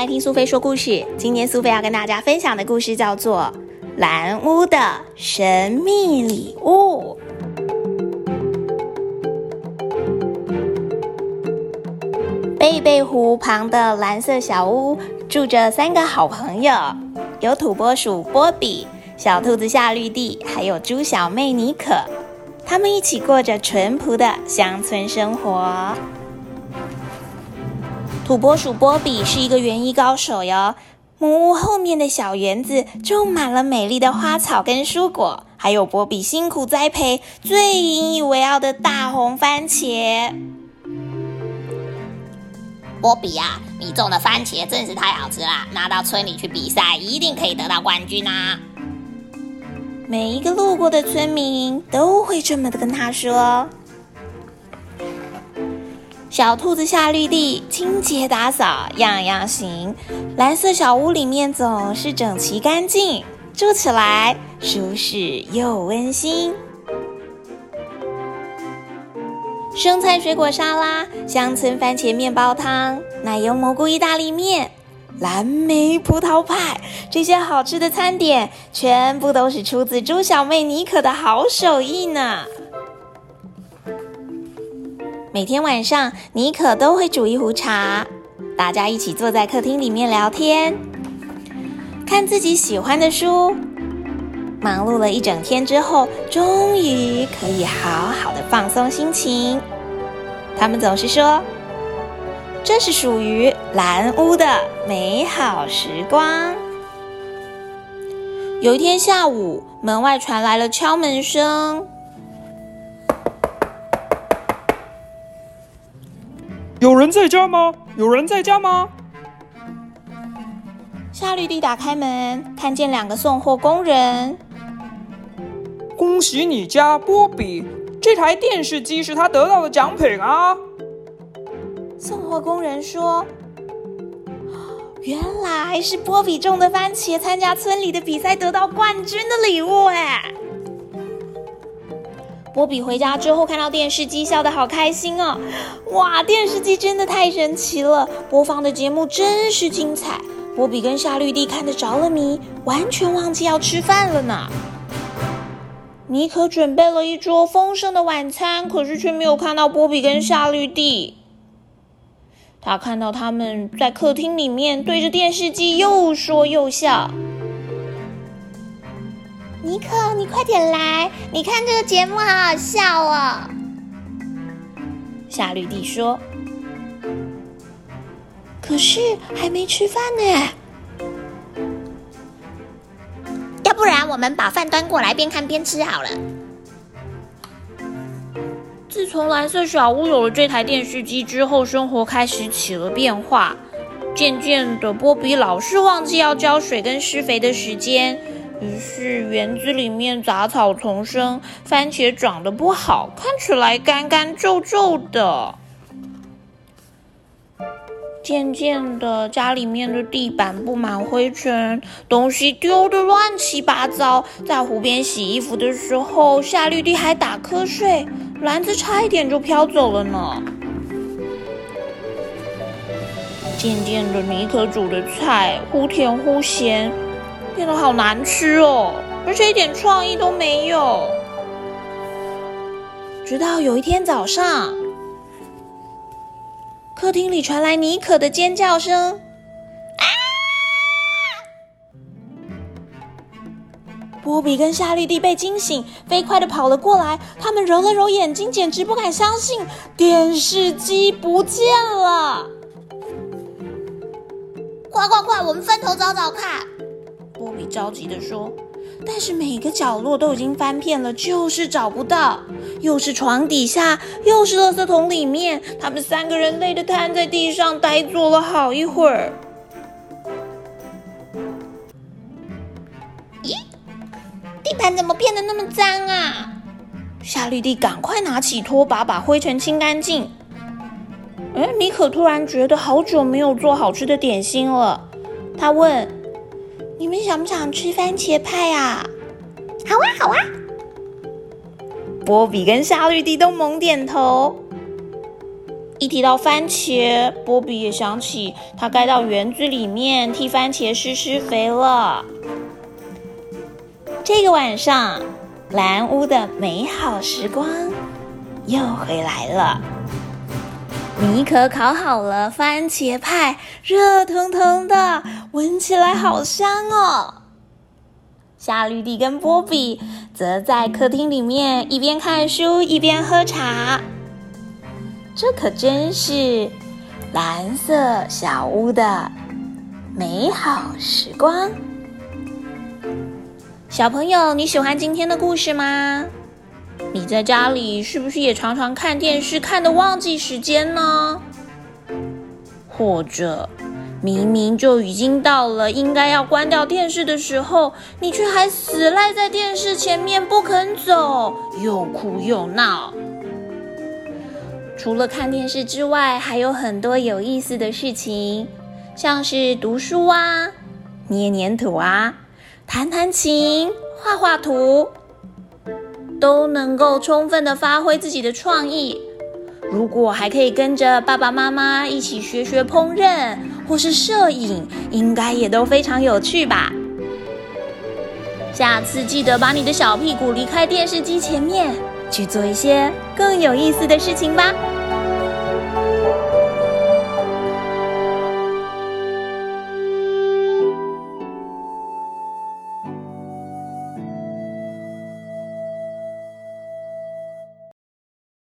来听苏菲说故事。今天苏菲要跟大家分享的故事叫做《蓝屋的神秘礼物》。贝贝湖旁的蓝色小屋住着三个好朋友，有土拨鼠波比、小兔子夏绿蒂，还有猪小妹妮可。他们一起过着淳朴的乡村生活。土拨鼠波比是一个园艺高手哟。木屋后面的小园子种满了美丽的花草跟蔬果，还有波比辛苦栽培、最引以为傲的大红番茄。波比呀，你种的番茄真是太好吃啦，拿到村里去比赛，一定可以得到冠军啊！每一个路过的村民都会这么的跟他说。小兔子下绿地清洁打扫样样行，蓝色小屋里面总是整齐干净，住起来舒适又温馨。生菜水果沙拉、乡村番茄面包汤、奶油蘑菇意大利面、蓝莓葡萄派，这些好吃的餐点，全部都是出自猪小妹妮可的好手艺呢。每天晚上，妮可都会煮一壶茶，大家一起坐在客厅里面聊天，看自己喜欢的书。忙碌了一整天之后，终于可以好好的放松心情。他们总是说：“这是属于蓝屋的美好时光。”有一天下午，门外传来了敲门声。有人在家吗？有人在家吗？夏绿蒂打开门，看见两个送货工人。恭喜你家波比，这台电视机是他得到的奖品啊！送货工人说：“原来是波比种的番茄，参加村里的比赛得到冠军的礼物哎！”波比回家之后看到电视机，笑得好开心哦！哇，电视机真的太神奇了，播放的节目真是精彩。波比跟夏绿蒂看得着了迷，完全忘记要吃饭了呢。妮可准备了一桌丰盛的晚餐，可是却没有看到波比跟夏绿蒂。他看到他们在客厅里面对着电视机又说又笑。尼克，你快点来！你看这个节目好好笑哦。夏绿蒂说：“可是还没吃饭呢。要不然我们把饭端过来，边看边吃好了。”自从蓝色小屋有了这台电视机之后，生活开始起了变化。渐渐的，波比老是忘记要浇水跟施肥的时间。于是园子里面杂草丛生，番茄长得不好，看起来干干皱皱的。渐渐的，家里面的地板布满灰尘，东西丢的乱七八糟。在湖边洗衣服的时候，夏绿蒂还打瞌睡，篮子差一点就飘走了呢。渐渐的，尼可煮的菜忽甜忽咸。变得好难吃哦，而且一点创意都没有。直到有一天早上，客厅里传来妮可的尖叫声：“啊！”波比跟夏绿蒂被惊醒，飞快的跑了过来。他们揉了揉眼睛，简直不敢相信，电视机不见了！快快快，我们分头找找看！波比着急的说：“但是每个角落都已经翻遍了，就是找不到。又是床底下，又是垃圾桶里面。他们三个人累得瘫在地上，呆坐了好一会儿。咦，地板怎么变得那么脏啊？”夏绿蒂赶快拿起拖把，把灰尘清干净。哎，妮可突然觉得好久没有做好吃的点心了，他问。你们想不想吃番茄派啊？好啊，好啊！波比跟夏绿蒂都猛点头。一提到番茄，波比也想起他该到园子里面替番茄施施肥了。这个晚上，蓝屋的美好时光又回来了。米可烤好了番茄派，热腾腾的，闻起来好香哦。夏绿蒂跟波比则在客厅里面一边看书一边喝茶。这可真是蓝色小屋的美好时光。小朋友，你喜欢今天的故事吗？你在家里是不是也常常看电视，看得忘记时间呢？或者明明就已经到了应该要关掉电视的时候，你却还死赖在电视前面不肯走，又哭又闹。除了看电视之外，还有很多有意思的事情，像是读书啊、捏黏土啊、弹弹琴、画画图，都能够充分的发挥自己的创意。如果还可以跟着爸爸妈妈一起学学烹饪或是摄影，应该也都非常有趣吧。下次记得把你的小屁股离开电视机前面。去做一些更有意思的事情吧。